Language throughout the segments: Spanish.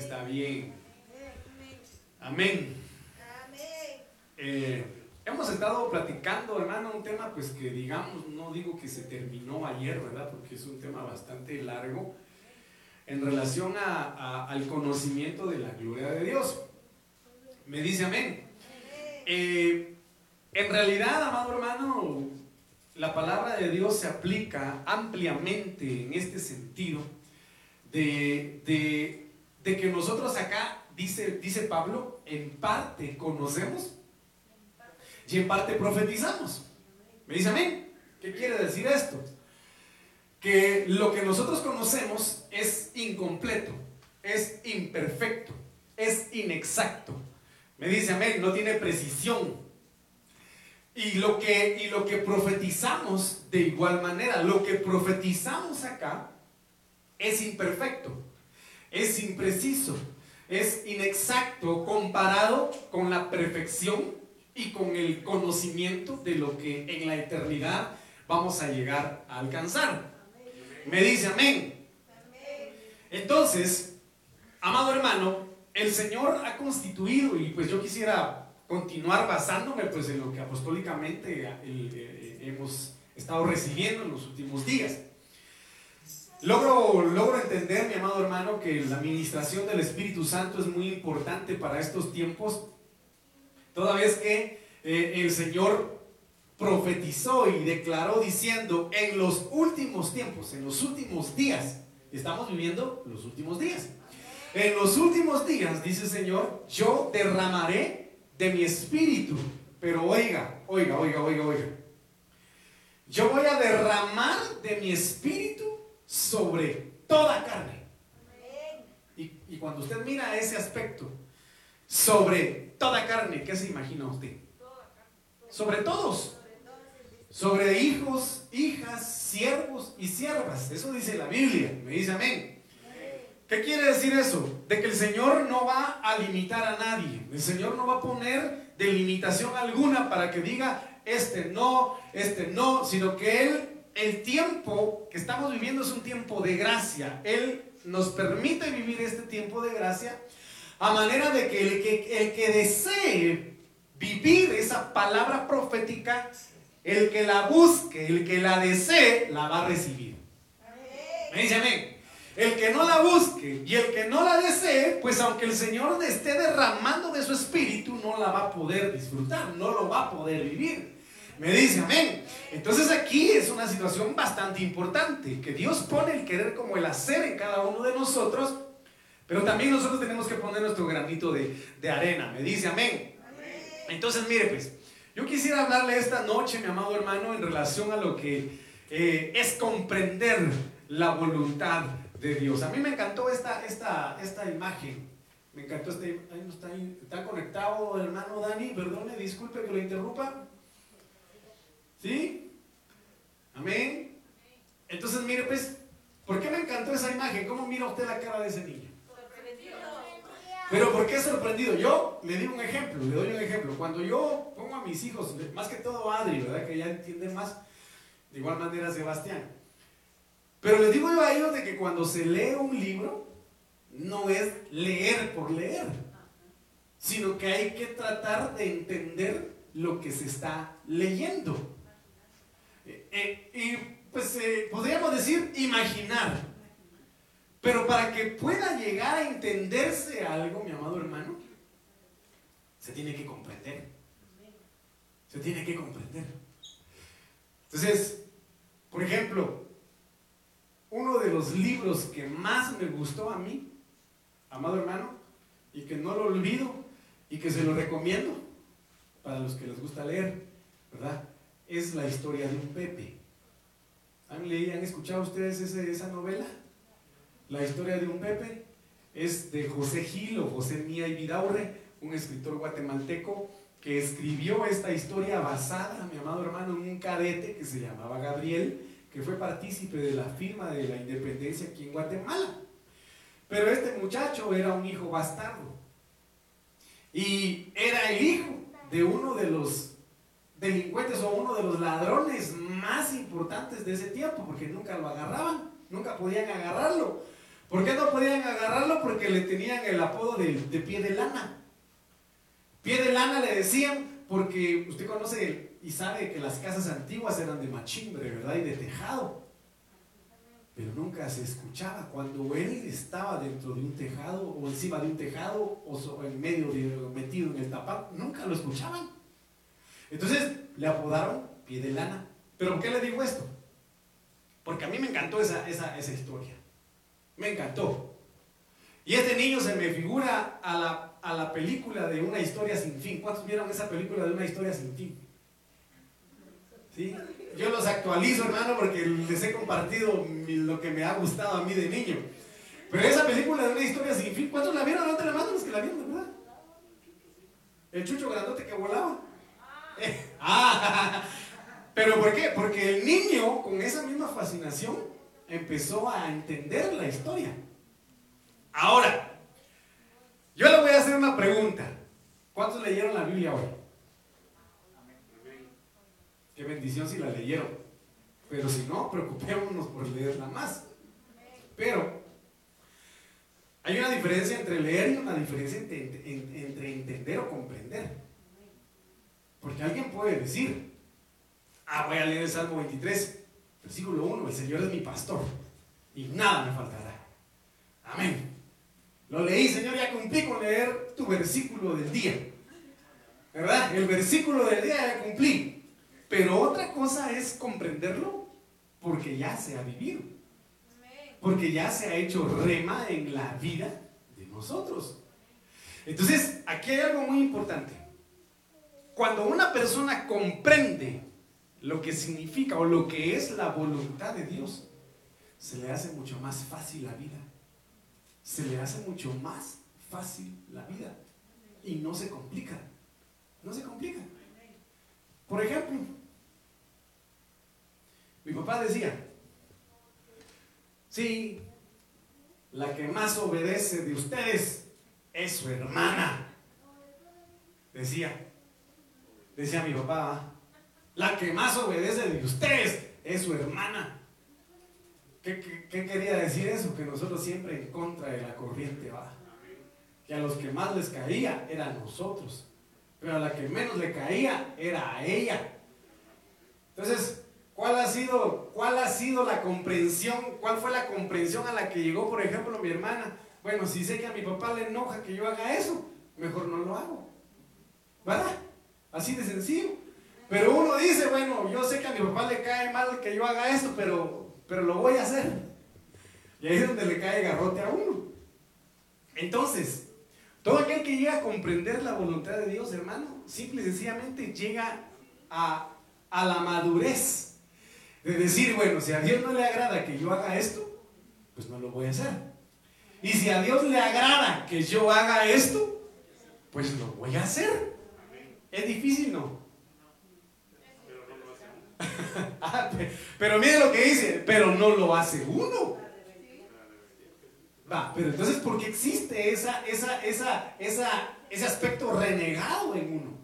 está bien. Amén. Eh, hemos estado platicando, hermano, un tema pues que digamos, no digo que se terminó ayer, ¿verdad? Porque es un tema bastante largo en relación al conocimiento de la gloria de Dios. Me dice amén. Eh, en realidad, amado hermano, la palabra de Dios se aplica ampliamente en este sentido de, que nosotros acá, dice, dice Pablo, en parte conocemos y en parte profetizamos. ¿Me dice amén? ¿Qué quiere decir esto? Que lo que nosotros conocemos es incompleto, es imperfecto, es inexacto. Me dice amén, no tiene precisión. Y lo, que, y lo que profetizamos de igual manera, lo que profetizamos acá es imperfecto, es impreciso, es inexacto comparado con la perfección y con el conocimiento de lo que en la eternidad vamos a llegar a alcanzar. Me dice amén. Entonces, amado hermano, el Señor ha constituido, y pues yo quisiera continuar basándome pues en lo que apostólicamente eh, eh, hemos estado recibiendo en los últimos días. Logro, logro entender, mi amado hermano, que la administración del Espíritu Santo es muy importante para estos tiempos, toda vez que eh, el Señor profetizó y declaró diciendo, en los últimos tiempos, en los últimos días, estamos viviendo los últimos días. En los últimos días, dice el Señor, yo derramaré de mi espíritu. Pero oiga, oiga, oiga, oiga, oiga. Yo voy a derramar de mi espíritu sobre toda carne. Y, y cuando usted mira ese aspecto, sobre toda carne, ¿qué se imagina usted? Sobre todos. Sobre hijos, hijas, siervos y siervas. Eso dice la Biblia. Me dice amén. ¿Qué quiere decir eso? De que el Señor no va a limitar a nadie. El Señor no va a poner delimitación alguna para que diga, este no, este no, sino que Él, el tiempo que estamos viviendo es un tiempo de gracia. Él nos permite vivir este tiempo de gracia a manera de que el que, el que desee vivir esa palabra profética, el que la busque, el que la desee, la va a recibir. Me amén. El que no la busque y el que no la desee, pues aunque el Señor esté derramando de su espíritu, no la va a poder disfrutar, no lo va a poder vivir. Me dice amén. Entonces aquí es una situación bastante importante, que Dios pone el querer como el hacer en cada uno de nosotros, pero también nosotros tenemos que poner nuestro granito de, arena. Me dice amén. Entonces mire pues, yo quisiera hablarle esta noche, mi amado hermano, en relación a lo que eh, es comprender la voluntad de Dios. A mí me encantó esta, esta, esta imagen. Me encantó esta ahí no está, está conectado hermano Dani, perdone, disculpe que lo interrumpa. ¿Sí? Amén. Entonces, mire, pues, ¿por qué me encantó esa imagen? ¿Cómo mira usted la cara de ese niño? Sorprendido. Pero ¿por qué sorprendido? Yo le digo un ejemplo, le doy un ejemplo. Cuando yo pongo a mis hijos, más que todo Adri, ¿verdad? Que ya entiende más, de igual manera Sebastián. Pero les digo yo a ellos de que cuando se lee un libro, no es leer por leer, sino que hay que tratar de entender lo que se está leyendo. Eh, y pues eh, podríamos decir imaginar. Pero para que pueda llegar a entenderse algo, mi amado hermano, se tiene que comprender. Se tiene que comprender. Entonces, por ejemplo, uno de los libros que más me gustó a mí, amado hermano, y que no lo olvido y que se lo recomiendo para los que les gusta leer, ¿verdad? Es la historia de un Pepe. ¿Han leído, han escuchado ustedes esa novela? La historia de un Pepe es de José Gil o José Mía y Vidaurre, un escritor guatemalteco que escribió esta historia basada, mi amado hermano, en un cadete que se llamaba Gabriel que fue partícipe de la firma de la independencia aquí en Guatemala. Pero este muchacho era un hijo bastardo. Y era el hijo de uno de los delincuentes o uno de los ladrones más importantes de ese tiempo, porque nunca lo agarraban, nunca podían agarrarlo, ¿Por qué no podían agarrarlo? Porque le tenían el apodo de, pie de lana. Pie de lana le decían porque usted conoce y sabe que las casas antiguas eran de machimbre, ¿verdad? Y de tejado. Pero nunca se escuchaba. Cuando él estaba dentro de un tejado o encima de un tejado o en medio de, metido en el tapado, nunca lo escuchaban. Entonces le apodaron pie de lana. ¿Pero por qué le digo esto? Porque a mí me encantó esa, esa, esa historia. Me encantó. Y este niño se me figura a la, a la película de una historia sin fin. ¿Cuántos vieron esa película de una historia sin fin? ¿Sí? Yo los actualizo, hermano, porque les he compartido lo que me ha gustado a mí de niño. Pero esa película de una historia sin fin, ¿cuántos la vieron? Levanten la mano los que la vieron, ¿verdad? El chucho grandote que volaba. Ah, ¿Pero por qué? Porque el niño, con esa misma fascinación, empezó a entender la historia. Ahora, yo le voy a hacer una pregunta. ¿Cuántos leyeron la Biblia hoy? Qué bendición si la leyeron. Pero si no, preocupémonos por leerla más. Pero hay una diferencia entre leer y una diferencia entre, entre entender o comprender. Porque alguien puede decir, ah, voy a leer el Salmo 23, versículo 1, el Señor es mi pastor y nada me faltará. Amén. Lo leí, Señor, ya cumplí con leer tu versículo del día. ¿Verdad? El versículo del día ya cumplí. Pero otra cosa es comprenderlo porque ya se ha vivido. Porque ya se ha hecho rema en la vida de nosotros. Entonces, aquí hay algo muy importante. Cuando una persona comprende lo que significa o lo que es la voluntad de Dios, se le hace mucho más fácil la vida. Se le hace mucho más fácil la vida. Y no se complica. No se complica. Por ejemplo, mi papá decía, sí, la que más obedece de ustedes es su hermana. Decía, decía mi papá, la que más obedece de ustedes es su hermana. ¿Qué, quería decir eso? Que nosotros siempre en contra de la corriente va. Que a los que más les caía eran nosotros. Pero a la que menos le caía era a ella. Entonces, ¿cuál ha sido, cuál ha sido la comprensión? ¿Cuál fue la comprensión a la que llegó, por ejemplo, mi hermana? Bueno, si sé que a mi papá le enoja que yo haga eso, mejor no lo hago. ¿Verdad? Así de sencillo. Pero uno dice, bueno, yo sé que a mi papá le cae mal que yo haga esto, pero, pero lo voy a hacer. Y ahí es donde le cae garrote a uno. Entonces, todo aquel que llega a comprender la voluntad de Dios, hermano, simple y sencillamente llega a, a la madurez de decir, bueno, si a Dios no le agrada que yo haga esto, pues no lo voy a hacer. Y si a Dios le agrada que yo haga esto, pues lo voy a hacer. ¿Es difícil? No. Ah, pero mire lo que dice, pero no lo hace uno. Va, pero entonces, ¿por qué existe esa, esa, esa, esa, ese aspecto renegado en uno?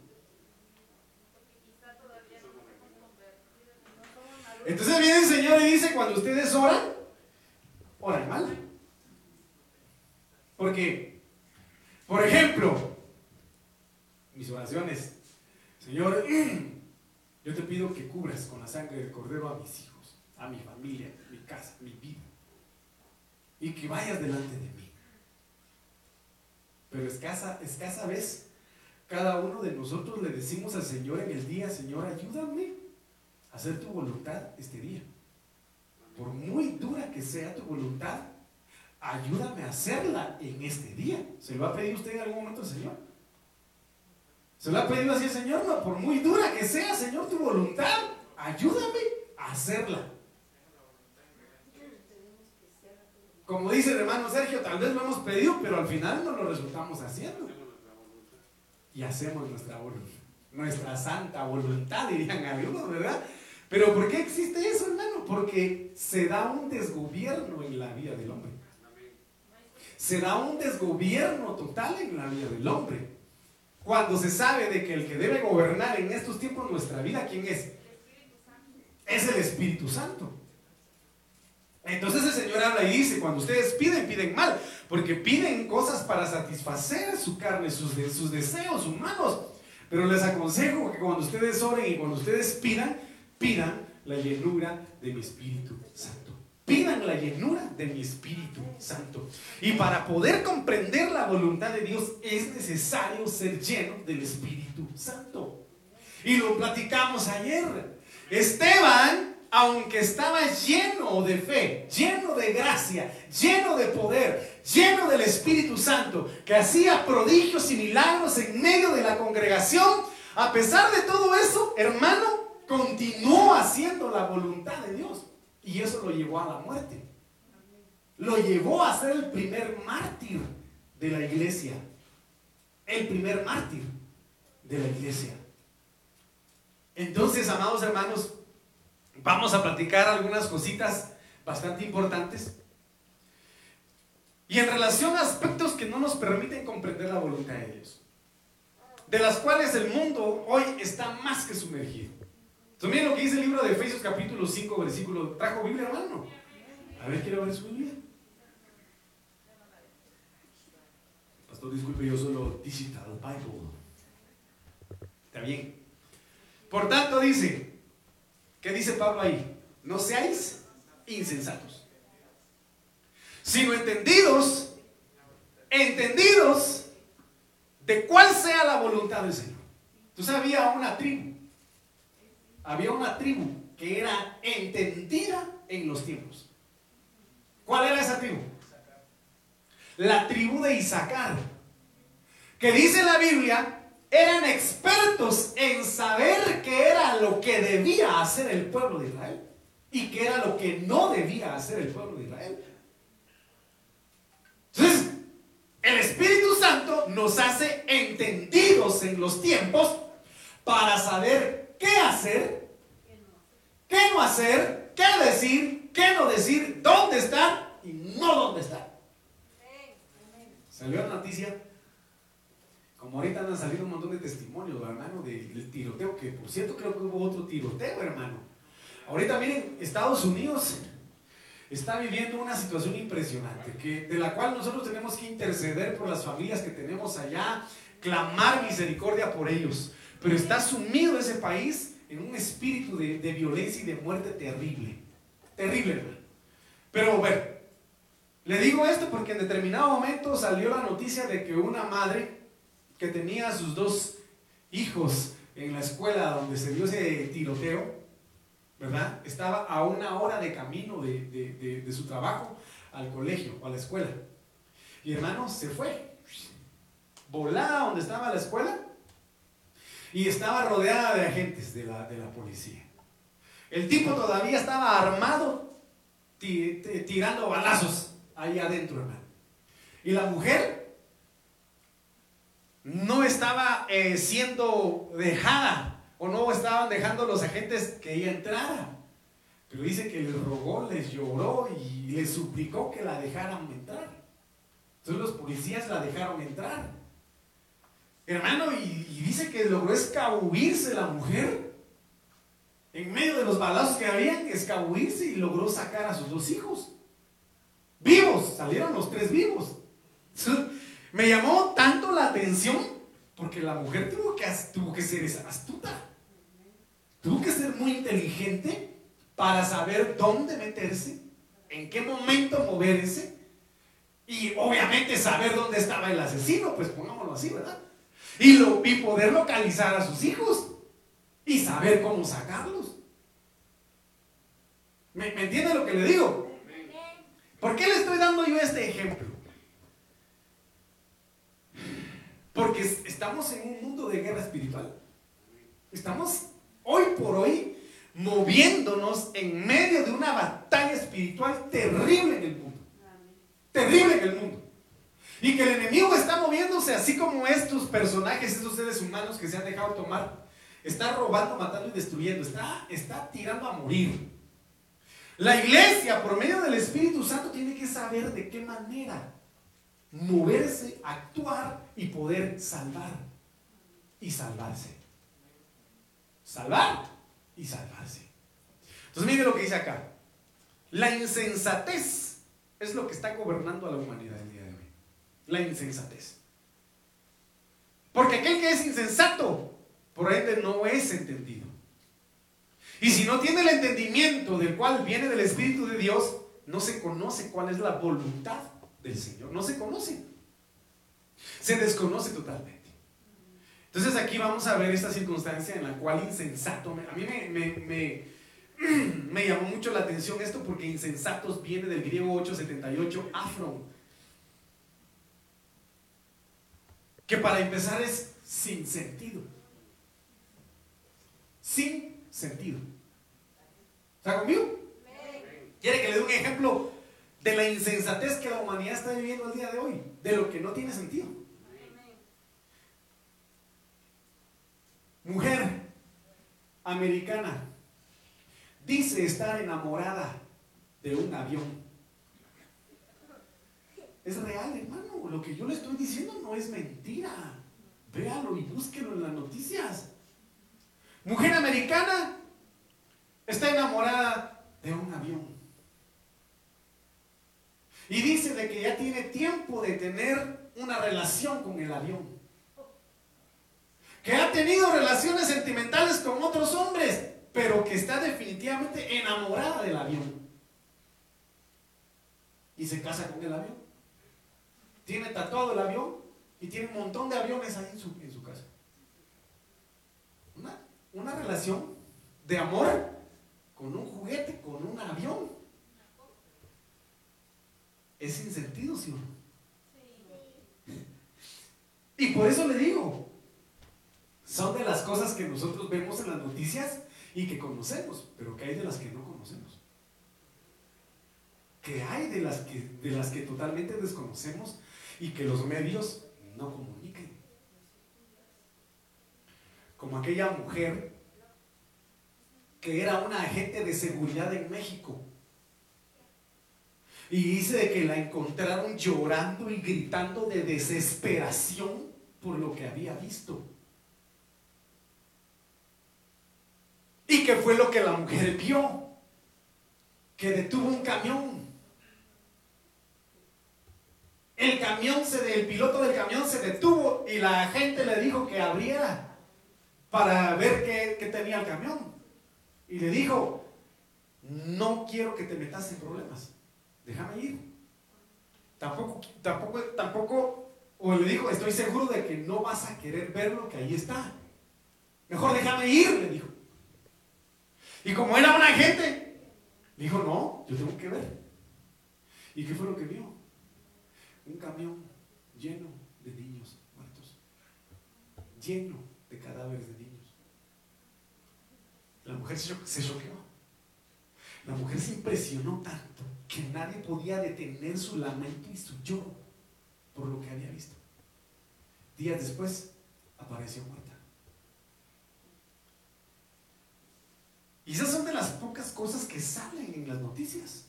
Entonces viene el Señor y dice, cuando ustedes oran, oran mal. Porque, por ejemplo, mis oraciones, Señor, Yo te pido que cubras con la sangre del cordero a mis hijos, a mi familia, mi casa, mi vida. Y que vayas delante de mí. Pero escasa, escasa vez, cada uno de nosotros le decimos al Señor en el día, Señor, ayúdame a hacer tu voluntad este día. Por muy dura que sea tu voluntad, ayúdame a hacerla en este día. ¿Se lo ha pedido usted en algún momento Señor? Se lo ha pedido así Señor, no, por muy dura que sea, Señor, tu voluntad, ayúdame a hacerla. Como dice el hermano Sergio, tal vez lo hemos pedido, pero al final no lo resultamos haciendo. Y hacemos nuestra voluntad, nuestra santa voluntad, dirían algunos, ¿verdad? Pero ¿por qué existe eso, hermano? Porque se da un desgobierno en la vida del hombre. Se da un desgobierno total en la vida del hombre. Cuando se sabe de que el que debe gobernar en estos tiempos nuestra vida, ¿quién es? Es el Espíritu Santo. Entonces el Señor habla y dice, cuando ustedes piden, piden mal, porque piden cosas para satisfacer su carne, sus, deseos humanos. Pero les aconsejo que cuando ustedes oren y cuando ustedes pidan, pidan la llenura de mi Espíritu Santo. Pidan la llenura de mi Espíritu Santo. Y para poder comprender la voluntad de Dios es necesario ser lleno del Espíritu Santo. Y lo platicamos ayer. Esteban, aunque estaba lleno de fe, lleno de gracia, lleno de poder, lleno del Espíritu Santo, que hacía prodigios y milagros en medio de la congregación, a pesar de todo eso, hermano, continuó haciendo la voluntad de Dios. Y eso lo llevó a la muerte. Lo llevó a ser el primer mártir de la iglesia. El primer mártir de la iglesia. Entonces, amados hermanos, vamos a platicar algunas cositas bastante importantes. Y en relación a aspectos que no nos permiten comprender la voluntad de Dios. De las cuales el mundo hoy está más que sumergido. Entonces, miren lo que dice el libro de Efesios capítulo 5, versículo. ¿Trajo Biblia, hermano? A ver, quiero ver su Biblia. Pastor, disculpe, yo solo digital Bible. Está bien. Por tanto, dice, ¿qué dice Pablo ahí? No seáis insensatos, sino entendidos, entendidos de cuál sea la voluntad del Señor. Tú sabías una tribu había una tribu que era entendida en los tiempos. ¿Cuál era esa tribu? La tribu de Isaacar, que dice la Biblia, eran expertos en saber qué era lo que debía hacer el pueblo de Israel y qué era lo que no debía hacer el pueblo de Israel. Entonces, el Espíritu Santo nos hace entendidos en los tiempos para saber qué hacer, hacer, qué decir, qué no decir, dónde estar y no dónde estar. Salió la noticia, como ahorita han salido un montón de testimonios, hermano, del tiroteo, que por cierto creo que hubo otro tiroteo, hermano. Ahorita miren, Estados Unidos está viviendo una situación impresionante, que, de la cual nosotros tenemos que interceder por las familias que tenemos allá, clamar misericordia por ellos. Pero está sumido ese país en un espíritu de, violencia y de muerte terrible. Terrible, hermano. Pero bueno, le digo esto porque en determinado momento salió la noticia de que una madre que tenía a sus dos hijos en la escuela donde se dio ese tiroteo, ¿verdad? Estaba a una hora de camino de, de su trabajo al colegio o a la escuela. Y hermano, se fue. Volada donde estaba la escuela y estaba rodeada de agentes de la, policía. El tipo todavía estaba armado, tirando balazos ahí adentro, hermano. Y la mujer no estaba eh, siendo dejada o no estaban dejando los agentes que ella entrara. Pero dice que les rogó, les lloró y les suplicó que la dejaran entrar. Entonces los policías la dejaron entrar. Hermano, y, dice que logró escabullirse la mujer. En medio de los balazos que habían, escabullirse y logró sacar a sus dos hijos. Vivos, salieron los tres vivos. Me llamó tanto la atención porque la mujer tuvo que, tuvo que ser astuta. Tuvo que ser muy inteligente para saber dónde meterse, en qué momento moverse y obviamente saber dónde estaba el asesino, pues pongámoslo así, ¿verdad? Y, lo, y poder localizar a sus hijos y saber cómo sacarlos. ¿Me, ¿Me entiende lo que le digo? ¿Por qué le estoy dando yo este ejemplo? Porque estamos en un mundo de guerra espiritual. Estamos hoy por hoy moviéndonos en medio de una batalla espiritual terrible en el mundo. Terrible en el mundo. Y que el enemigo está moviéndose así como estos personajes, estos seres humanos que se han dejado tomar. Está robando, matando y destruyendo. Está, está tirando a morir. La iglesia, por medio del Espíritu Santo, tiene que saber de qué manera moverse, actuar y poder salvar y salvarse. Salvar y salvarse. Entonces mire lo que dice acá. La insensatez es lo que está gobernando a la humanidad el día de hoy. La insensatez. Porque aquel que es insensato, por ende, no es entendido. Y si no tiene el entendimiento del cual viene del Espíritu de Dios, no se conoce cuál es la voluntad del Señor. No se conoce. Se desconoce totalmente. Entonces aquí vamos a ver esta circunstancia en la cual insensato, a mí me, llamó mucho la atención esto porque insensatos viene del griego 878, afron, que para empezar es sin sentido. Sin sentido. ¿Está conmigo? ¿Quiere que le dé un ejemplo de la insensatez que la humanidad está viviendo el día de hoy? De lo que no tiene sentido. Mujer americana dice estar enamorada de un avión. Es real, hermano. Lo que yo le estoy diciendo no es mentira. Véalo y búsquelo en las noticias. Mujer americana está enamorada de un avión. Y dice de que ya tiene tiempo de tener una relación con el avión que ha tenido relaciones sentimentales con otros hombres, pero que está definitivamente enamorada del avión. Y se casa con el avión. Tiene tatuado el avión y tiene un montón de aviones ahí en su, en su casa. Una, una relación de amor con un juguete, con un avión. Es sin sentido, ¿sí o no? Y por eso le digo, son de las cosas que nosotros vemos en las noticias y que conocemos, pero que hay de las que no conocemos. Que hay de las que, de las que totalmente desconocemos y que los medios no comuniquen. Como aquella mujer que era una agente de seguridad en México. Y dice de que la encontraron llorando y gritando de desesperación por lo que había visto. ¿Y qué fue lo que la mujer vio? Que detuvo un camión. El camión se, el piloto del camión se detuvo y la gente le dijo que abriera para ver qué, tenía el camión. Y le dijo, no quiero que te metas en problemas, déjame ir. Tampoco, tampoco, tampoco, o le dijo, estoy seguro de que no vas a querer ver lo que ahí está. Mejor déjame ir, le dijo. Y como era una agente, dijo, no, yo tengo que ver. ¿Y qué fue lo que vio? Un camión lleno de niños muertos, lleno de cadáveres de niños. La mujer se choqueó. La mujer se impresionó tanto que nadie podía detener su lamento y su lloro por lo que había visto. Días después apareció muerta. Y esas son de las pocas cosas que salen en las noticias.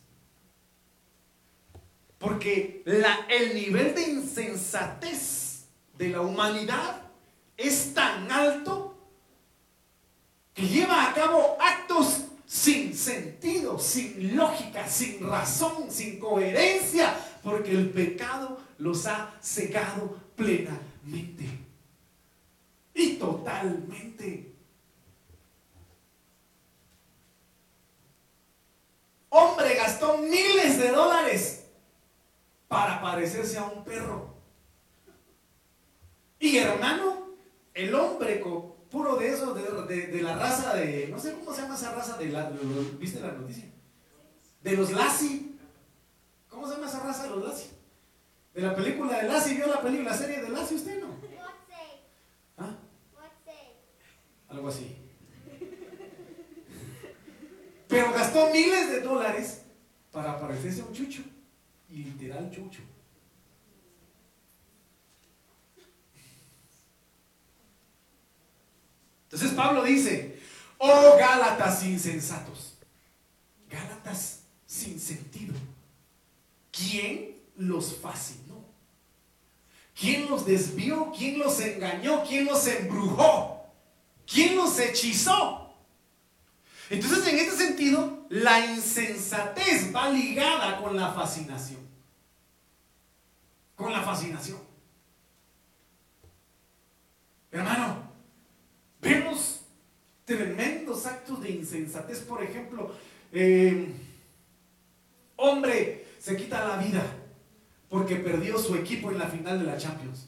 Porque el nivel de insensatez de la humanidad es tan alto que lleva a cabo actos sin sentido, sin lógica, sin razón, sin coherencia, porque el pecado los ha cegado plenamente y totalmente. hombre gastó miles de dólares para parecerse a un perro. Y hermano, el hombre puro de eso, de, la raza de, no sé cómo se llama esa raza, de la, ¿viste la noticia? De los Lassie. ¿Cómo se llama esa raza de los Lassie? De la película de Lassie, ¿vio la película, la serie de Lassie usted no? ¿Ah? Algo así. Pero gastó miles de dólares para parecerse a un chucho. Literal chucho. Entonces Pablo dice, oh Gálatas insensatos, Gálatas sin sentido, ¿quién los fascinó? ¿Quién los desvió? ¿Quién los engañó? ¿Quién los embrujó? ¿Quién los hechizó? Entonces, en este sentido, la insensatez va ligada con la fascinación. Con la fascinación. Hermano, vemos tremendos actos de insensatez. Por ejemplo, eh, hombre se quita la vida porque perdió su equipo en la final de la Champions.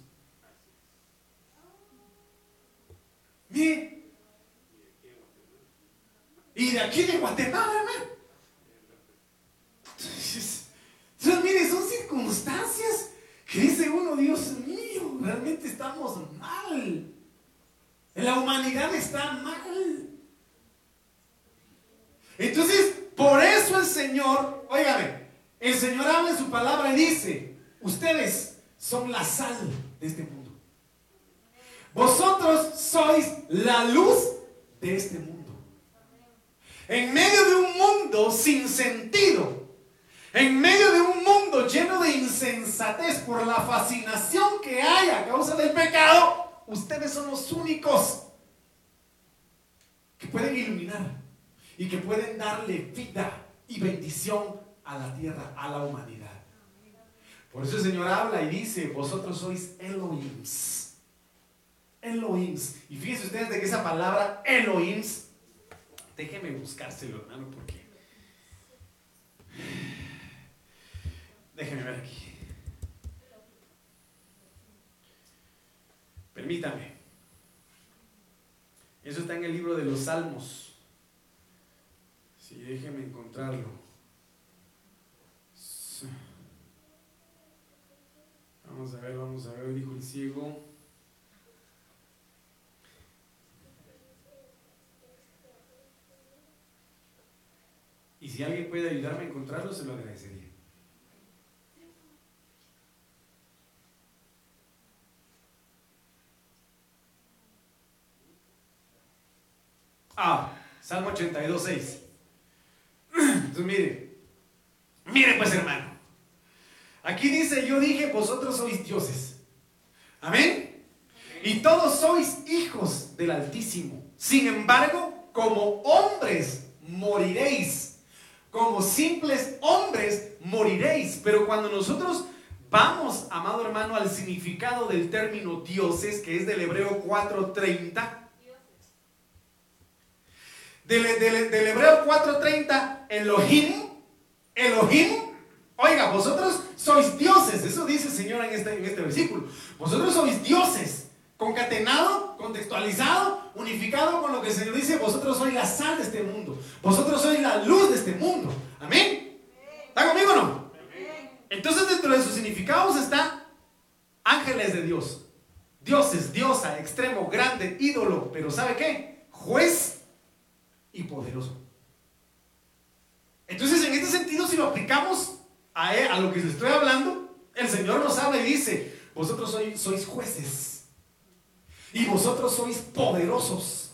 Mire, y de aquí de Guatemala, hermano. Entonces, mire, son circunstancias que dice uno, Dios mío, realmente estamos mal. La humanidad está mal. Entonces, por eso el Señor, óigame, el Señor habla en su palabra y dice, ustedes son la sal de este mundo. Vosotros sois la luz de este mundo. En medio de un mundo sin sentido, en medio de un mundo lleno de insensatez por la fascinación que hay a causa del pecado, ustedes son los únicos que pueden iluminar y que pueden darle vida y bendición a la tierra, a la humanidad. Por eso el Señor habla y dice, vosotros sois Elohims. Elohims. Y fíjense ustedes de que esa palabra Elohims, déjenme buscárselo, hermano, porque... Déjenme ver aquí. Permítame. Eso está en el libro de los Salmos. Sí, déjenme encontrarlo. Vamos a ver, vamos a ver, dijo el ciego. Y si alguien puede ayudarme a encontrarlo, se lo agradecería. Ah, Salmo 82, 6. Entonces mire, mire pues hermano. Aquí dice, yo dije, vosotros sois dioses. Amén. Y todos sois hijos del Altísimo. Sin embargo, como hombres moriréis. Como simples hombres moriréis. Pero cuando nosotros vamos, amado hermano, al significado del término dioses, que es del hebreo 430. Del, hebreo 430, Elohim, Elohim Oiga, vosotros sois dioses, eso dice el Señor en este, en este versículo. Vosotros sois dioses, concatenado, contextualizado, unificado con lo que el Señor dice, vosotros sois la sal de este mundo, vosotros sois la luz de este mundo. Amén. ¿Está conmigo o no? Entonces dentro de sus significados está ángeles de Dios, dioses, diosa, extremo, grande, ídolo, pero ¿sabe qué? Juez y poderoso. Entonces en este sentido, si lo aplicamos a, lo que les estoy hablando, el Señor nos habla y dice, vosotros sois, sois jueces y vosotros sois poderosos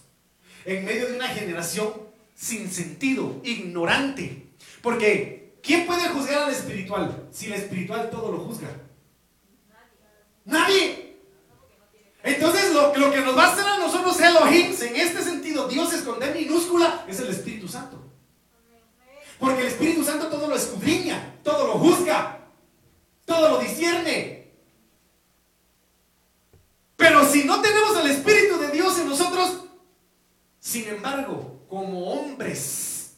en medio de una generación sin sentido, ignorante. Porque, ¿quién puede juzgar al espiritual si el espiritual todo lo juzga? Nadie. Entonces, lo, lo que nos va a hacer a nosotros Elohim, en este sentido, Dios es con D minúscula, es el Espíritu Santo. Porque el Espíritu Santo todo lo escudriña, todo lo juzga, todo lo discierne. Pero si no tenemos el Espíritu de Dios en nosotros, sin embargo, como hombres,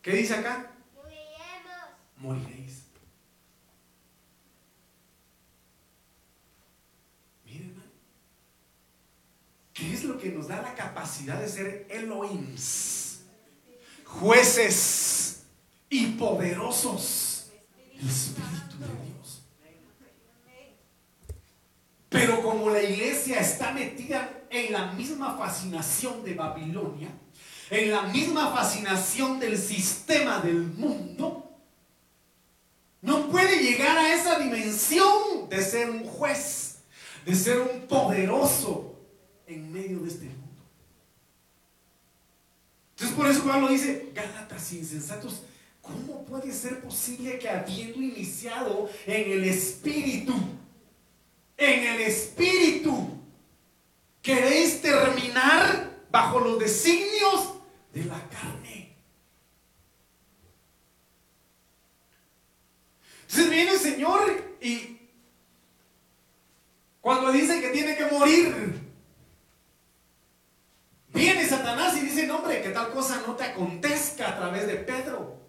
¿qué dice acá? Moriréis. Miren, ¿qué es lo que nos da la capacidad de ser Elohims? jueces y poderosos. El Espíritu de Dios. Pero como la iglesia está metida en la misma fascinación de Babilonia, en la misma fascinación del sistema del mundo, no puede llegar a esa dimensión de ser un juez, de ser un poderoso en medio de este mundo. Entonces por eso Pablo dice, Gálatas insensatos, ¿cómo puede ser posible que habiendo iniciado en el Espíritu, en el Espíritu, queréis terminar bajo los designios de la carne. Entonces viene el Señor y cuando dice que tiene que morir, viene Satanás y dice, no hombre, que tal cosa no te acontezca a través de Pedro.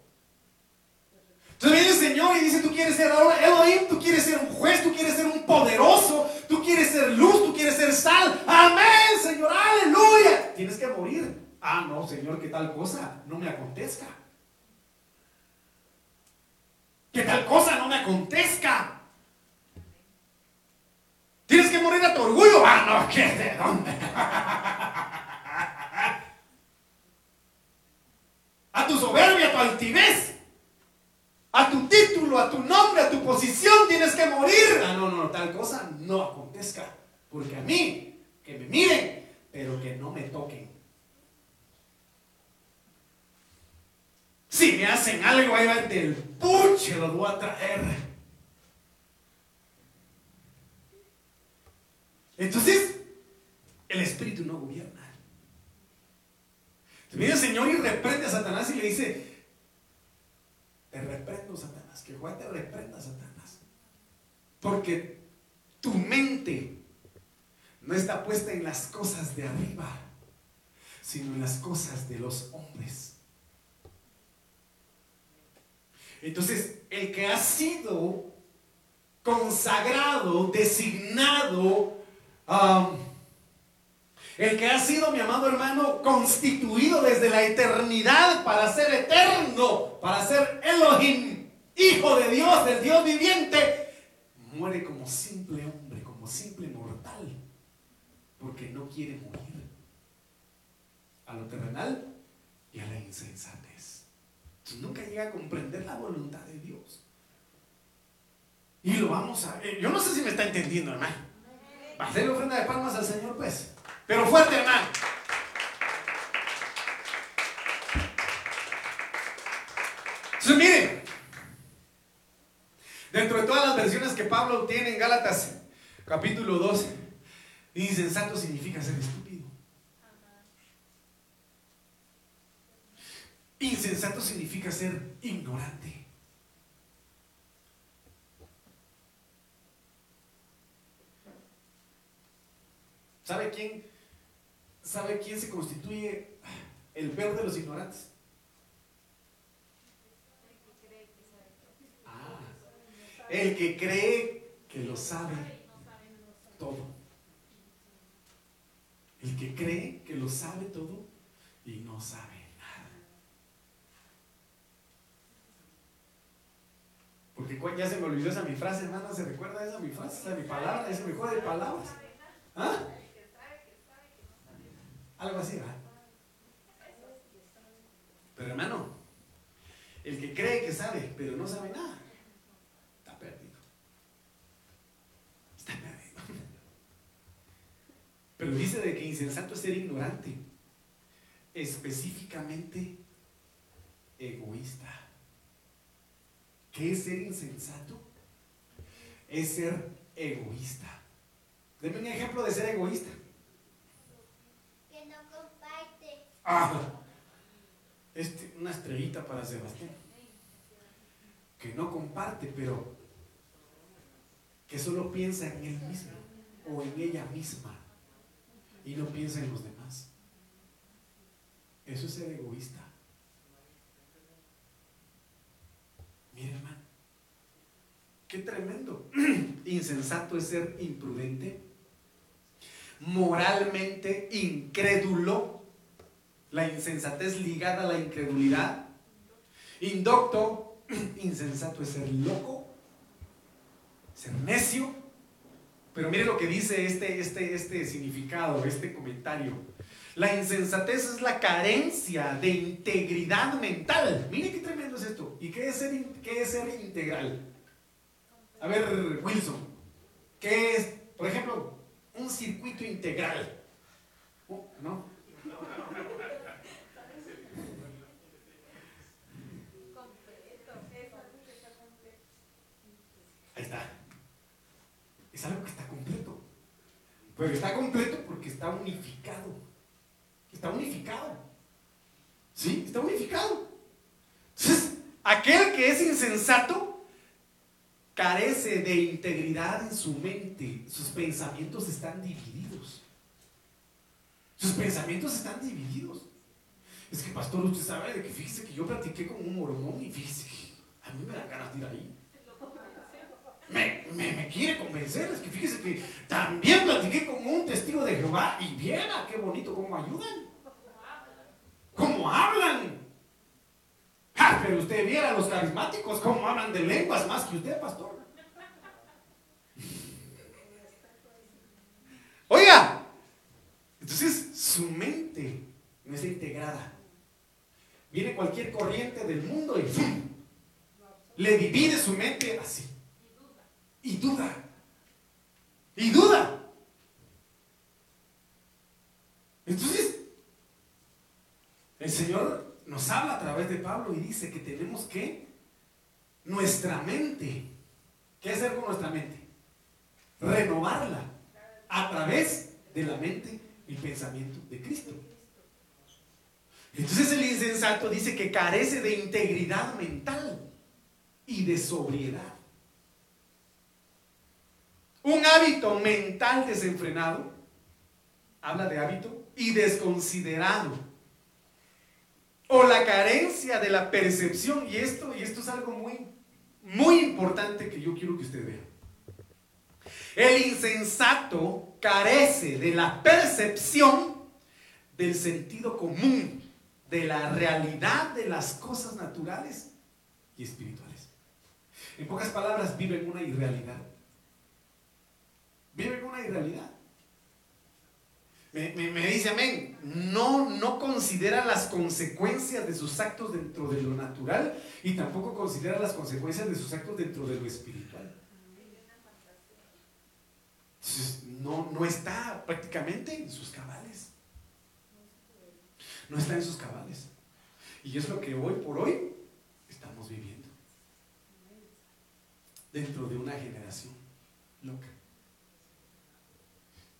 Entonces viene el Señor y dice, tú quieres ser Elohim, tú quieres ser un juez, tú quieres ser un poderoso, tú quieres ser luz, tú quieres ser sal. Amén, Señor, aleluya. Tienes que morir. Ah, no, Señor, que tal cosa no me acontezca. Que tal cosa no me acontezca. Tienes que morir a tu orgullo. Ah, no, ¿qué? ¿De dónde? a tu soberbia, a tu altivez a tu título, a tu nombre, a tu posición, tienes que morir. Ah, no, no, tal cosa no acontezca. Porque a mí, que me miren, pero que no me toquen. Si me hacen algo ahí del puche, lo voy a traer. Entonces, el espíritu no gobierna. Viene el Señor y reprende a Satanás y le dice, Satanás. Que Juan te reprenda, Satanás. Porque tu mente no está puesta en las cosas de arriba, sino en las cosas de los hombres. Entonces, el que ha sido consagrado, designado, um, el que ha sido, mi amado hermano, constituido desde la eternidad para ser eterno, para ser Elohim, hijo de Dios, del Dios viviente, muere como simple hombre, como simple mortal, porque no quiere morir a lo terrenal y a la insensatez. nunca llega a comprender la voluntad de Dios. Y lo vamos a ver. Yo no sé si me está entendiendo, hermano. Va a hacerle ofrenda de palmas al Señor, pues. Pero fuerte, hermano. Entonces, miren, dentro de todas las versiones que Pablo tiene en Gálatas, capítulo 12, insensato significa ser estúpido. Insensato significa ser ignorante. ¿Sabe quién ¿Sabe quién se constituye el peor de los ignorantes? El que cree que lo sabe todo. El que cree que lo sabe todo y no sabe nada. Porque ya se me olvidó esa mi frase, hermana, ¿se recuerda esa mi frase? Esa mi palabra, ese mi juego de palabras. ¿Ah? Algo así, ¿verdad? Pero hermano, el que cree que sabe, pero no sabe nada, está perdido. Está perdido. Pero dice de que insensato es ser ignorante, específicamente egoísta. ¿Qué es ser insensato? Es ser egoísta. Deme un ejemplo de ser egoísta. Ah, este, una estrellita para Sebastián. Que no comparte, pero que solo piensa en él mismo o en ella misma y no piensa en los demás. Eso es ser egoísta. Mira, hermano, qué tremendo. Insensato es ser imprudente, moralmente incrédulo la insensatez ligada a la incredulidad. Indocto, insensato es ser loco, ser necio. Pero mire lo que dice este, este, este significado, este comentario. La insensatez es la carencia de integridad mental. Mire qué tremendo es esto. ¿Y qué es ser, qué es ser integral? A ver, Wilson, ¿qué es, por ejemplo, un circuito integral? Oh, ¿No? Es algo que está completo. Pero está completo porque está unificado. Está unificado. ¿Sí? Está unificado. Entonces, aquel que es insensato carece de integridad en su mente. Sus pensamientos están divididos. Sus pensamientos están divididos. Es que, pastor, usted sabe de que fíjese que yo platiqué con un mormón y fíjese que a mí me da ganas de ir ahí. Me, me, quiere convencer, es que fíjese que también platiqué con un testigo de Jehová y viera qué bonito cómo ayudan. ¿Cómo hablan? Ah, pero usted viera los carismáticos cómo hablan de lenguas más que usted, pastor. Oiga, entonces su mente no está integrada. Viene cualquier corriente del mundo y le divide su mente así. Y duda. Y duda. Entonces, el Señor nos habla a través de Pablo y dice que tenemos que nuestra mente, ¿qué hacer con nuestra mente? Renovarla a través de la mente y pensamiento de Cristo. Entonces el insensato dice que carece de integridad mental y de sobriedad. Un hábito mental desenfrenado, habla de hábito, y desconsiderado. O la carencia de la percepción, y esto, y esto es algo muy, muy importante que yo quiero que usted vea. El insensato carece de la percepción del sentido común, de la realidad de las cosas naturales y espirituales. En pocas palabras, vive en una irrealidad. Vive en una irrealidad. Me, me, dice amén. No, no considera las consecuencias de sus actos dentro de lo natural y tampoco considera las consecuencias de sus actos dentro de lo espiritual. no, no está prácticamente en sus cabales. No está en sus cabales. Y es lo que hoy por hoy estamos viviendo. Dentro de una generación loca.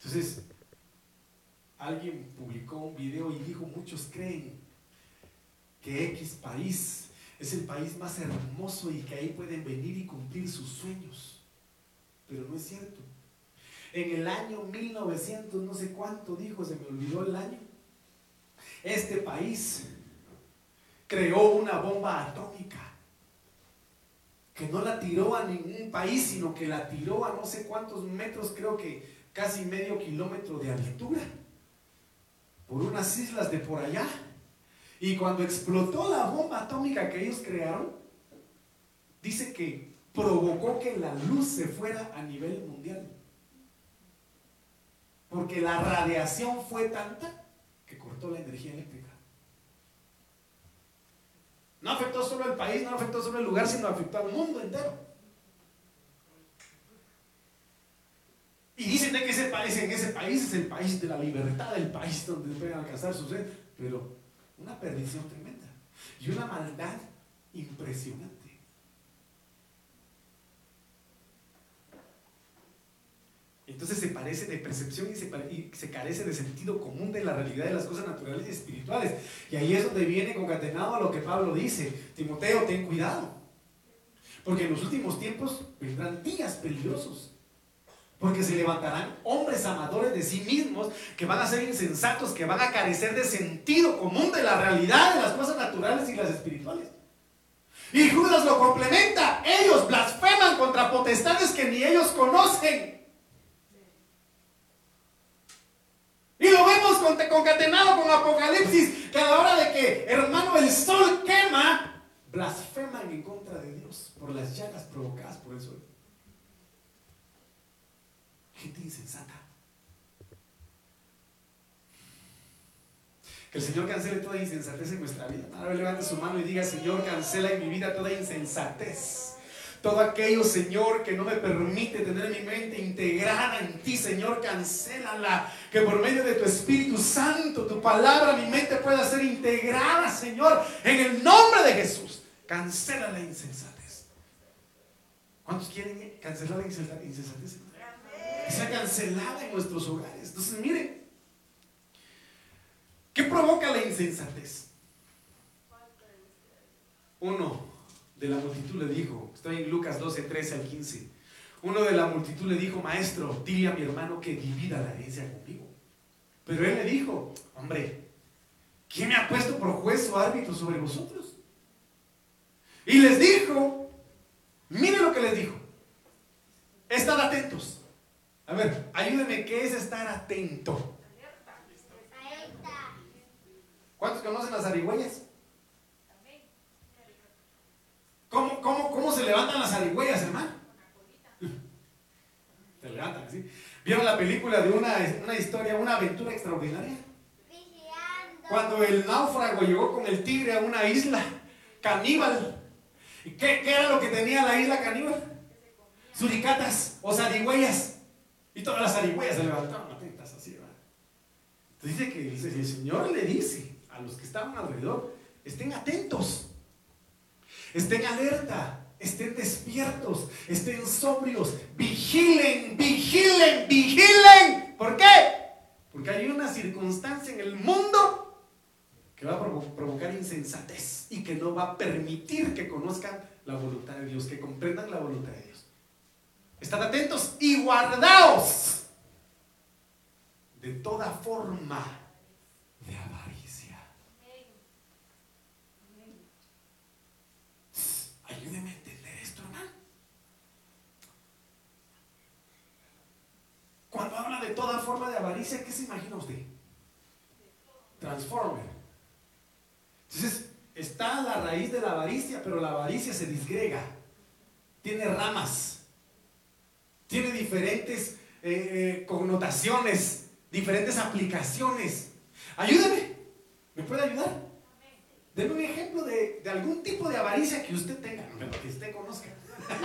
Entonces, alguien publicó un video y dijo, muchos creen que X país es el país más hermoso y que ahí pueden venir y cumplir sus sueños. Pero no es cierto. En el año 1900, no sé cuánto dijo, se me olvidó el año, este país creó una bomba atómica que no la tiró a ningún país, sino que la tiró a no sé cuántos metros, creo que casi medio kilómetro de altura, por unas islas de por allá. Y cuando explotó la bomba atómica que ellos crearon, dice que provocó que la luz se fuera a nivel mundial. Porque la radiación fue tanta que cortó la energía eléctrica. No afectó solo al país, no afectó solo el lugar, sino afectó al mundo entero. Dicen que ese país, en ese país es el país de la libertad, el país donde pueden alcanzar sus pero una perdición tremenda y una maldad impresionante. Entonces se parece de percepción y se, y se, carece de sentido común de la realidad de las cosas naturales y espirituales. Y ahí es donde viene concatenado a lo que Pablo dice. Timoteo, ten cuidado. Porque en los últimos tiempos vendrán días peligrosos. Porque se levantarán hombres amadores de sí mismos que van a ser insensatos, que van a carecer de sentido común de la realidad de las cosas naturales y las espirituales. Y Judas lo complementa. Ellos blasfeman contra potestades que ni ellos conocen. Y lo vemos concatenado con Apocalipsis, que a la hora de que, hermano, el sol quema, blasfeman en contra de Dios por las llagas provocadas por el sol insensata. Que el Señor cancele toda insensatez en nuestra vida. Ahora levante su mano y diga, Señor, cancela en mi vida toda insensatez. Todo aquello, Señor, que no me permite tener mi mente integrada en ti, Señor, cancélala. Que por medio de tu Espíritu Santo, tu palabra, mi mente pueda ser integrada, Señor, en el nombre de Jesús. Cancela la insensatez. ¿Cuántos quieren cancelar la insensatez? Que sea cancelada en nuestros hogares. Entonces, mire, ¿qué provoca la insensatez? uno de la multitud le dijo, estoy en Lucas 12, 13 al 15, uno de la multitud le dijo, maestro, dile a mi hermano que divida la herencia conmigo. Pero él le dijo, hombre, ¿quién me ha puesto por juez o árbitro sobre vosotros? Y les dijo, mire lo que les dijo, estad atentos. A ver, ayúdenme, ¿qué es estar atento? ¿Cuántos conocen las arigüeyas? ¿Cómo, cómo, cómo se levantan las arigüeyas, hermano? Se levantan, ¿sí? ¿Vieron la película de una, una historia, una aventura extraordinaria? Cuando el náufrago llegó con el tigre a una isla caníbal. ¿Y qué, qué era lo que tenía la isla caníbal? Suricatas o zarigüeyas. Y todas las zarigüeyas se levantaron atentas así, ¿verdad? Entonces dice que el Señor le dice a los que estaban alrededor, estén atentos, estén alerta, estén despiertos, estén sobrios, vigilen, vigilen, vigilen. ¿Por qué? Porque hay una circunstancia en el mundo que va a provocar insensatez y que no va a permitir que conozcan la voluntad de Dios, que comprendan la voluntad de Dios. Estad atentos y guardaos de toda forma de avaricia. Ayúdeme a entender esto, hermano. Cuando habla de toda forma de avaricia, ¿qué se imagina usted? Transformer. Entonces, está la raíz de la avaricia, pero la avaricia se disgrega. Tiene ramas tiene diferentes eh, eh, connotaciones, diferentes aplicaciones. Ayúdeme, ¿me puede ayudar? Deme un ejemplo de, algún tipo de avaricia que usted tenga, que usted conozca. La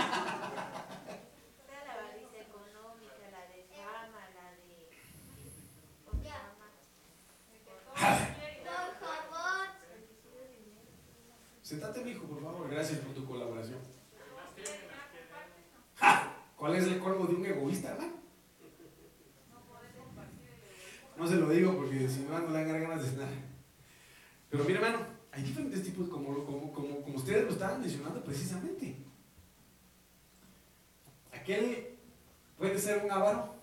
avaricia económica, la de fama, la de... Sentate, hijo, por favor. Gracias por tu colaboración. ¿Cuál es el colmo de un egoísta, hermano? No se lo digo porque si no, no le dan ganas de cenar. Pero mira, hermano, hay diferentes tipos, como, como, como, como ustedes lo estaban mencionando precisamente. Aquel puede ser un avaro.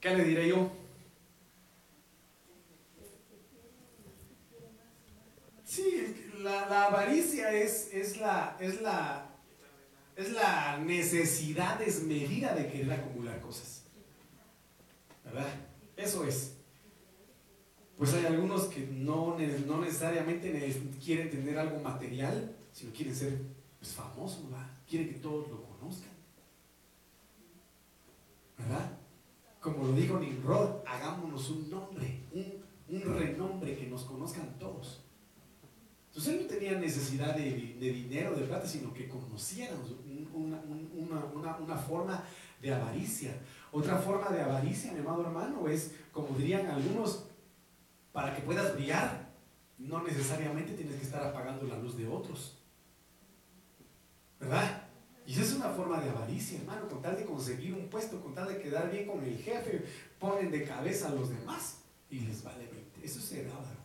¿Qué le diré yo? Sí, la, avaricia es, es, la, es, la, es la necesidad desmedida de querer acumular cosas. ¿Verdad? Eso es. Pues hay algunos que no, no necesariamente quieren tener algo material, sino quieren ser pues, famosos, ¿verdad? Quieren que todos lo conozcan. ¿Verdad? Como lo dijo Nimrod, hagámonos un nombre, un, un renombre que nos conozcan todos. Entonces él no tenía necesidad de, dinero, de plata, sino que conocieran una, forma de avaricia. Otra forma de avaricia, mi amado hermano, es, como dirían algunos, para que puedas brillar, no necesariamente tienes que estar apagando la luz de otros. ¿Verdad? Y esa es una forma de avaricia, hermano, con tal de conseguir un puesto, con tal de quedar bien con el jefe, ponen de cabeza a los demás y les vale 20. Eso es avaro.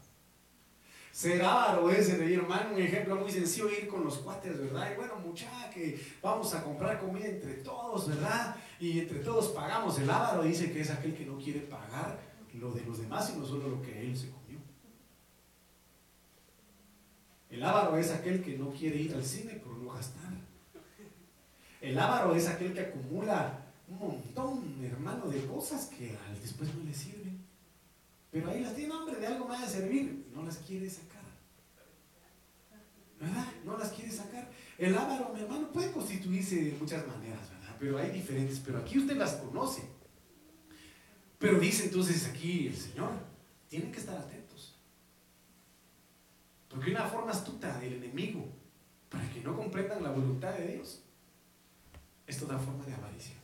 Ser avaro es, hermano, un ejemplo muy sencillo, ir con los cuates, ¿verdad? Y bueno, muchacha, que vamos a comprar comida entre todos, ¿verdad? Y entre todos pagamos. El avaro dice que es aquel que no quiere pagar lo de los demás, sino solo lo que él se comió. El avaro es aquel que no quiere ir al cine por no gastar. El avaro es aquel que acumula un montón, hermano, de cosas que después no le sirven. Pero ahí las tiene, hombre, de algo más de servir. No las quiere sacar. ¿Verdad? No las quiere sacar. El ávaro, mi hermano, puede constituirse de muchas maneras, ¿verdad? Pero hay diferentes. Pero aquí usted las conoce. Pero dice entonces aquí el Señor, tienen que estar atentos. Porque una forma astuta del enemigo, para que no comprendan la voluntad de Dios, es toda forma de avaricia.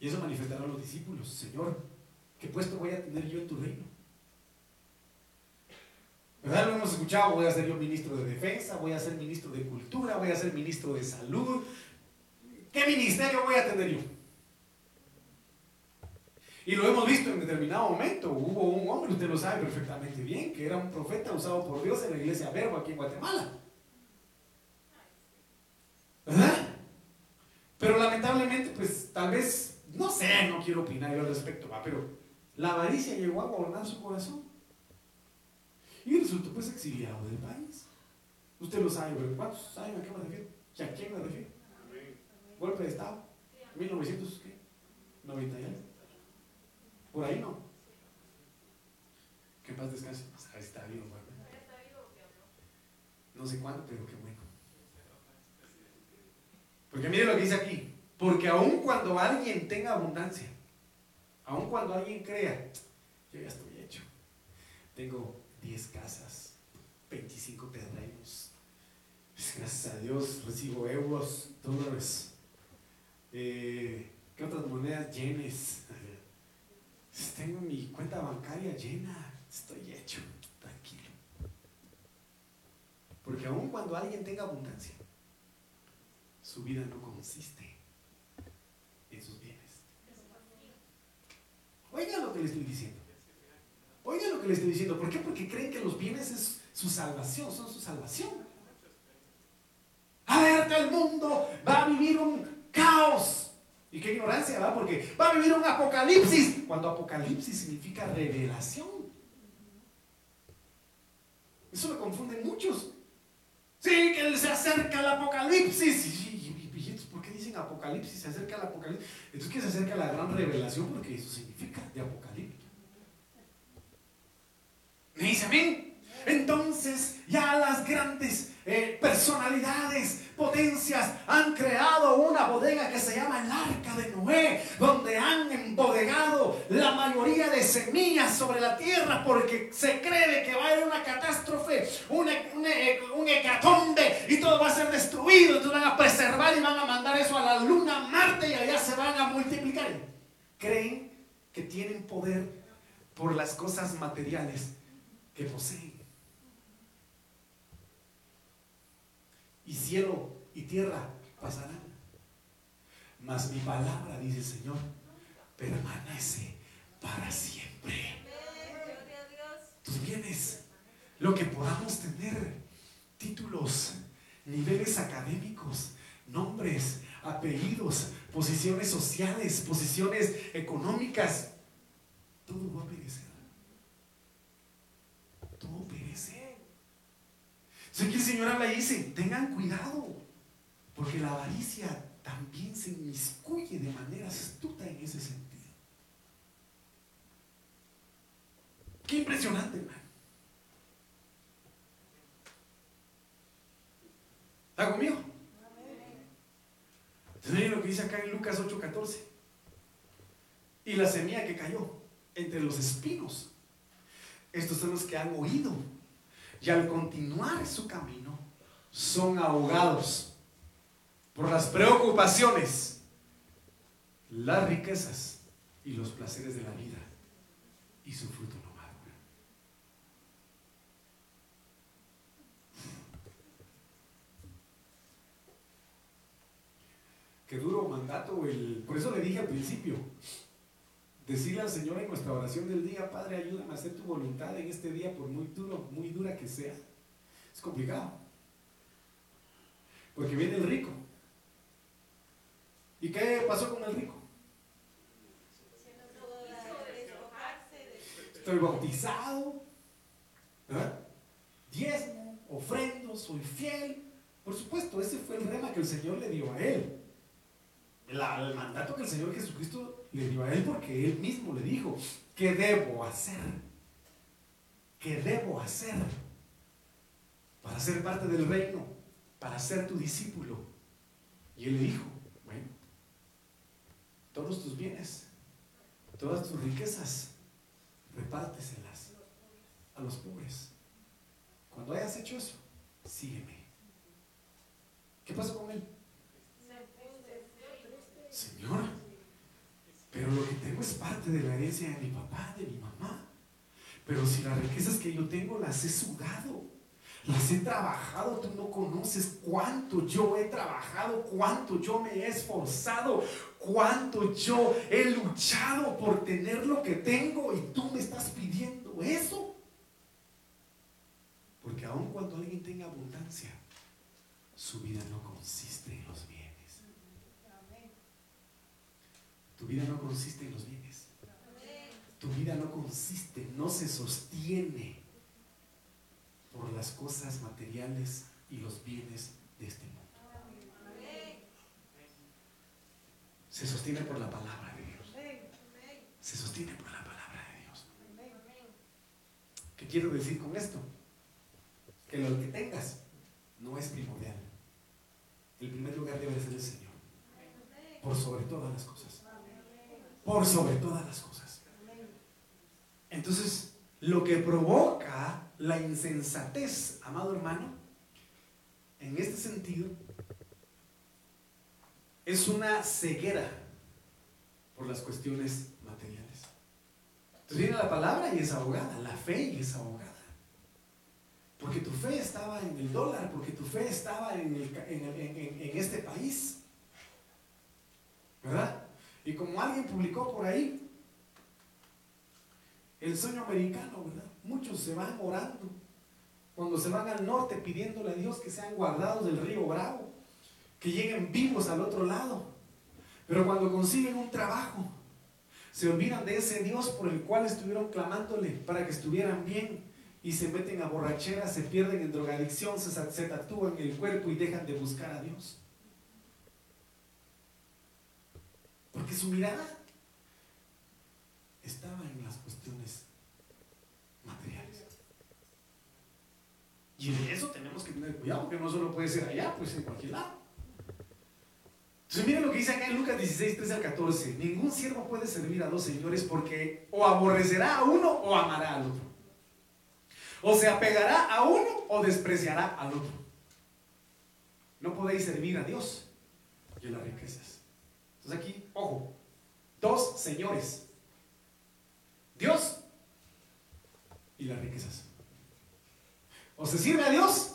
Y eso manifestará a los discípulos, Señor, ¿qué puesto voy a tener yo en tu reino? ¿Verdad? Lo hemos escuchado, voy a ser yo ministro de defensa, voy a ser ministro de cultura, voy a ser ministro de salud. ¿Qué ministerio voy a tener yo? Y lo hemos visto en determinado momento. Hubo un hombre, usted lo sabe perfectamente bien, que era un profeta usado por Dios en la iglesia Verbo aquí en Guatemala. ¿Verdad? Pero lamentablemente, pues tal vez, no sé, no quiero opinar yo al respecto, ¿va? pero la avaricia llegó a gobernar su corazón. Y resultó pues exiliado del país. Usted lo sabe, pero ¿cuántos saben a qué me refiero? ¿Y a quién me refiero? Golpe de Estado. 1990 y algo. Por ahí no. Que paz descanse. Ahí está vivo, No sé cuándo, pero qué bueno. Porque mire lo que dice aquí. Porque aun cuando alguien tenga abundancia, aun cuando alguien crea, yo ya estoy hecho. Tengo 10 casas, 25 terrenos. Gracias a Dios recibo euros, dólares. Eh, ¿Qué otras monedas? Yenes. Tengo mi cuenta bancaria llena. Estoy hecho. Tranquilo. Porque aun cuando alguien tenga abundancia, su vida no consiste en sus bienes. Oiga lo que le estoy diciendo. Oiga lo que le estoy diciendo. ¿Por qué? Porque creen que los bienes es su salvación, son su salvación. Alerta el mundo, va a vivir un caos y qué ignorancia, ¿verdad? Porque va a vivir un apocalipsis, cuando apocalipsis significa revelación. Eso me confunde muchos. Sí, que se acerca el apocalipsis. Y, ¿por qué dicen apocalipsis? Se acerca el apocalipsis. Entonces, que se acerca la gran revelación, porque eso significa de apocalipsis. ¿Me dice amén? Entonces, ya las grandes eh, personalidades, potencias han creado una bodega que se llama el Arca de Noé, donde han embodegado la mayoría de semillas sobre la tierra porque se cree que va a haber una catástrofe, un, un hecatombe y todo va a ser destruido. Entonces van a preservar y van a mandar eso a la luna, Marte y allá se van a multiplicar. Creen que tienen poder por las cosas materiales que poseen. y cielo y tierra pasarán. Mas mi palabra, dice el Señor, permanece para siempre. Tus bienes, lo que podamos tener, títulos, niveles académicos, nombres, apellidos, posiciones sociales, posiciones económicas, todo va a perecer. Sé que el Señor habla y dice, tengan cuidado, porque la avaricia también se inmiscuye de manera astuta en ese sentido. Qué impresionante, hermano. ¿Está conmigo? Entonces lo que dice acá en Lucas 8:14. Y la semilla que cayó entre los espinos. Estos son los que han oído y al continuar su camino son ahogados por las preocupaciones, las riquezas y los placeres de la vida y su fruto Qué duro mandato el, por eso le dije al principio, Decirle al Señor en nuestra oración del día, Padre, ayúdame a hacer tu voluntad en este día, por muy duro, muy dura que sea. Es complicado. Porque viene el rico. ¿Y qué pasó con el rico? Estoy bautizado. Diezmo, ofrendo, soy fiel. Por supuesto, ese fue el rema que el Señor le dio a él. El mandato que el Señor Jesucristo le dio a él porque él mismo le dijo, ¿qué debo hacer? ¿Qué debo hacer para ser parte del reino? Para ser tu discípulo. Y él le dijo, bueno, todos tus bienes, todas tus riquezas, repárteselas a los pobres. Cuando hayas hecho eso, sígueme. ¿Qué pasó con él? Señora, pero lo que tengo es parte de la herencia de mi papá, de mi mamá. Pero si las riquezas que yo tengo las he sudado, las he trabajado, tú no conoces cuánto yo he trabajado, cuánto yo me he esforzado, cuánto yo he luchado por tener lo que tengo y tú me estás pidiendo eso. Porque aun cuando alguien tenga abundancia, su vida no consiste en los bienes. Tu vida no consiste en los bienes. Tu vida no consiste, no se sostiene por las cosas materiales y los bienes de este mundo. Se sostiene por la palabra de Dios. Se sostiene por la palabra de Dios. ¿Qué quiero decir con esto? Que lo que tengas no es primordial. El primer lugar debe ser el Señor. Por sobre todas las cosas. Por sobre todas las cosas. Entonces, lo que provoca la insensatez, amado hermano, en este sentido, es una ceguera por las cuestiones materiales. Entonces viene la palabra y es abogada, la fe y es abogada. Porque tu fe estaba en el dólar, porque tu fe estaba en, en este país. ¿Verdad? Y como alguien publicó por ahí, el sueño americano, ¿verdad? Muchos se van orando cuando se van al norte pidiéndole a Dios que sean guardados del río Bravo, que lleguen vivos al otro lado. Pero cuando consiguen un trabajo, se olvidan de ese Dios por el cual estuvieron clamándole para que estuvieran bien y se meten a borrachera, se pierden en drogadicción, se, se tatúan el cuerpo y dejan de buscar a Dios. Porque su mirada estaba en las cuestiones materiales. Y en eso tenemos que tener cuidado, porque no solo puede ser allá, pues en cualquier lado. Entonces miren lo que dice acá en Lucas 16, 13 al 14. Ningún siervo puede servir a dos señores porque o aborrecerá a uno o amará al otro. O se apegará a uno o despreciará al otro. No podéis servir a Dios y a las riquezas. Entonces aquí, ojo, dos señores. Dios y las riquezas. O se sirve a Dios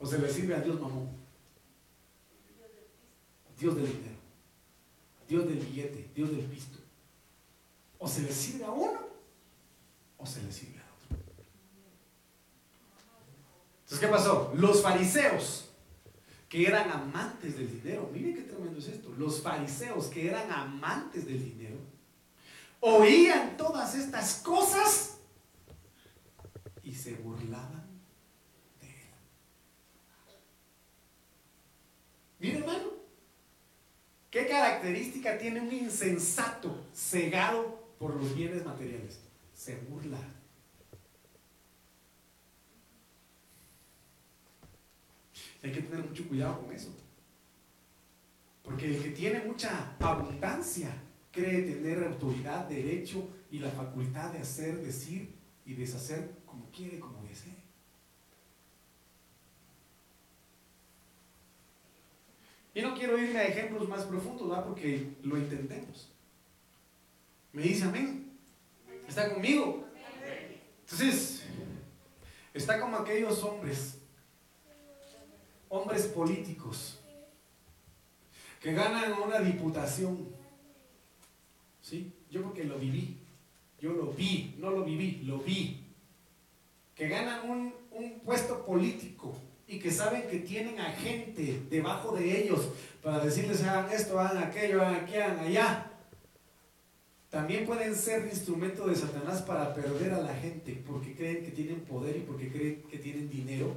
o se le sirve a Dios mamón. Dios del dinero, Dios del billete, Dios del pisto. O se le sirve a uno o se le sirve a otro. Entonces, ¿qué pasó? Los fariseos que eran amantes del dinero, miren qué tremendo es esto, los fariseos que eran amantes del dinero, oían todas estas cosas y se burlaban de él. Mire hermano, ¿qué característica tiene un insensato cegado por los bienes materiales? Se burla. Hay que tener mucho cuidado con eso. Porque el que tiene mucha abundancia cree tener autoridad, derecho y la facultad de hacer, decir y deshacer como quiere, como desee. Y no quiero irme a ejemplos más profundos, ¿va? porque lo entendemos. Me dice amén. ¿Está conmigo? Entonces, está como aquellos hombres, hombres políticos, que ganan una diputación. ¿Sí? Yo porque lo viví. Yo lo vi, no lo viví, lo vi. Que ganan un, un puesto político y que saben que tienen a gente debajo de ellos para decirles hagan esto, hagan aquello, hagan aquí, hagan allá. También pueden ser instrumento de Satanás para perder a la gente porque creen que tienen poder y porque creen que tienen dinero.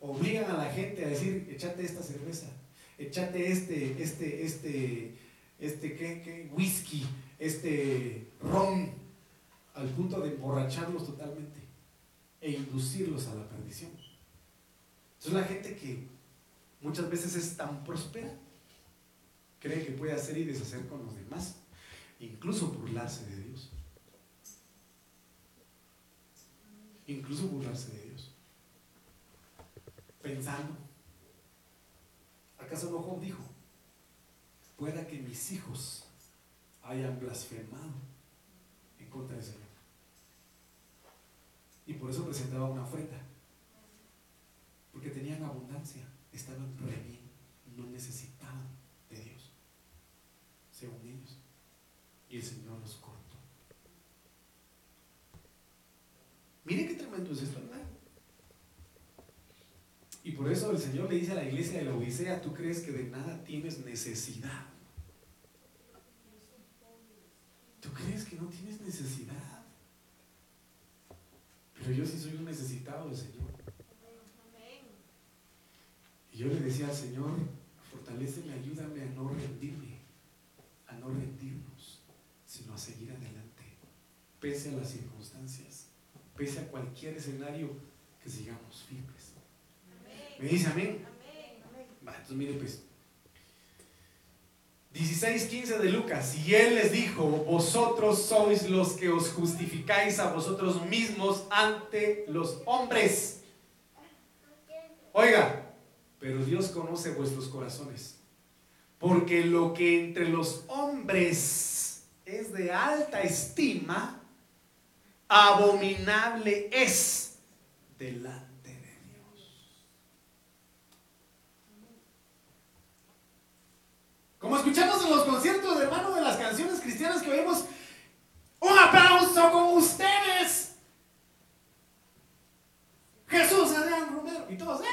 Obligan a la gente a decir, échate esta cerveza, échate este, este, este, este, ¿qué, qué? Whisky, este ron, al punto de emborracharlos totalmente e inducirlos a la perdición. Entonces la gente que muchas veces es tan próspera, cree que puede hacer y deshacer con los demás, incluso burlarse de Dios. Incluso burlarse de Dios. Pensando, ¿acaso no Job dijo? Pueda que mis hijos hayan blasfemado en contra del Señor. Y por eso presentaba una ofrenda. Porque tenían abundancia, estaban re bien, no necesitaban de Dios. según ellos. Y el Señor los cortó. Mire qué tremendo es esto, hermano. Y por eso el Señor le dice a la iglesia de la Odisea, tú crees que de nada tienes necesidad. Tú crees que no tienes necesidad. Pero yo sí soy un necesitado del Señor. Y yo le decía al Señor, fortaleceme, ayúdame a no rendirme, a no rendirnos, sino a seguir adelante, pese a las circunstancias, pese a cualquier escenario, que sigamos firmes. ¿Me dice amén? Va, entonces mire pues. 16:15 de Lucas, y él les dijo, vosotros sois los que os justificáis a vosotros mismos ante los hombres. Oiga, pero Dios conoce vuestros corazones, porque lo que entre los hombres es de alta estima, abominable es delante Como escuchamos en los conciertos, hermano, de las canciones cristianas que oímos, un aplauso con ustedes. Jesús Adrián Romero. Y todos. ¡ah!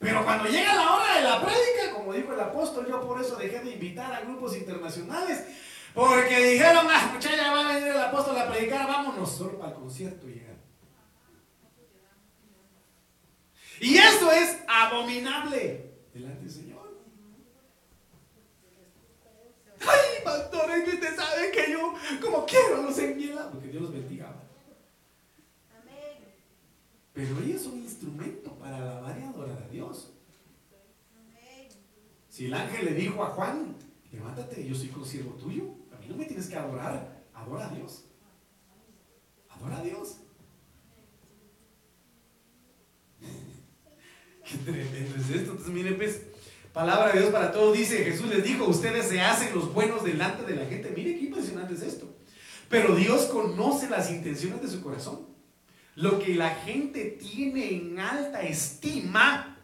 Pero cuando llega la hora de la prédica, como dijo el apóstol, yo por eso dejé de invitar a grupos internacionales. Porque dijeron, ah, muchachos, ya va a venir el apóstol a predicar, vámonos solo para el concierto y Y esto es abominable delante del Señor. Ay, pastores, que usted sabe que yo, como quiero, los enviela, porque Dios los bendiga. Pero ella es un instrumento para alabar y adorar a Dios. Si el ángel le dijo a Juan, levántate, yo soy consiervo tuyo, a mí no me tienes que adorar, adora a Dios. Adora a Dios. Tremendo es esto. Entonces, miren, pues, palabra de Dios para todos. Dice, Jesús les dijo, ustedes se hacen los buenos delante de la gente. Mire qué impresionante es esto. Pero Dios conoce las intenciones de su corazón. Lo que la gente tiene en alta estima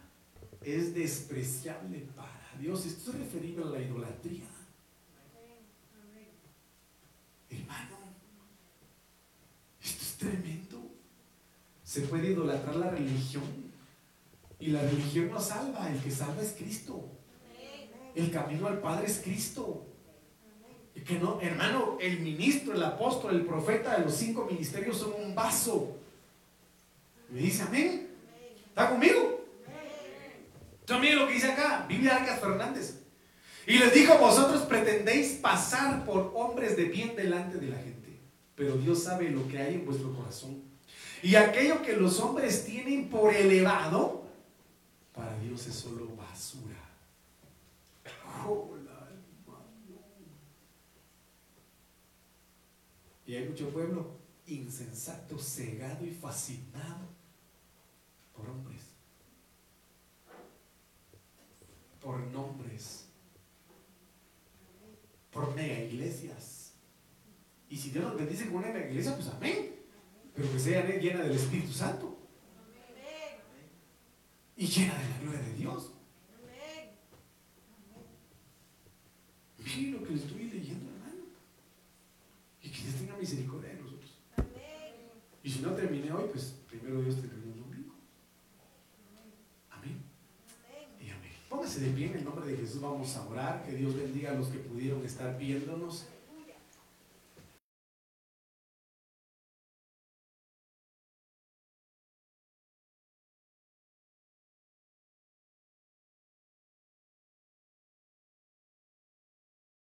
es despreciable para Dios. Esto es referido a la idolatría. Hermano, esto es tremendo. Se puede idolatrar la religión y la religión no salva, el que salva es Cristo. El camino al Padre es Cristo. Que no, hermano, el ministro, el apóstol, el profeta de los cinco ministerios son un vaso. Me dice amén. ¿Está conmigo? Entonces lo que dice acá, Biblia Arcas Fernández. Y les dijo, vosotros pretendéis pasar por hombres de bien delante de la gente, pero Dios sabe lo que hay en vuestro corazón. Y aquello que los hombres tienen por elevado, Dios es solo basura. Y hay mucho pueblo insensato, cegado y fascinado por hombres, por nombres, por mega iglesias. Y si Dios nos bendice con una mega iglesia, pues amén. Pero que sea llena del Espíritu Santo y llena de la gloria de Dios. Miren lo que le estoy leyendo, hermano. Y que Dios tenga misericordia de nosotros. Y si no terminé hoy, pues primero Dios terminó el domingo. Amén. Y amén. Póngase de pie en el nombre de Jesús. Vamos a orar. Que Dios bendiga a los que pudieron estar viéndonos.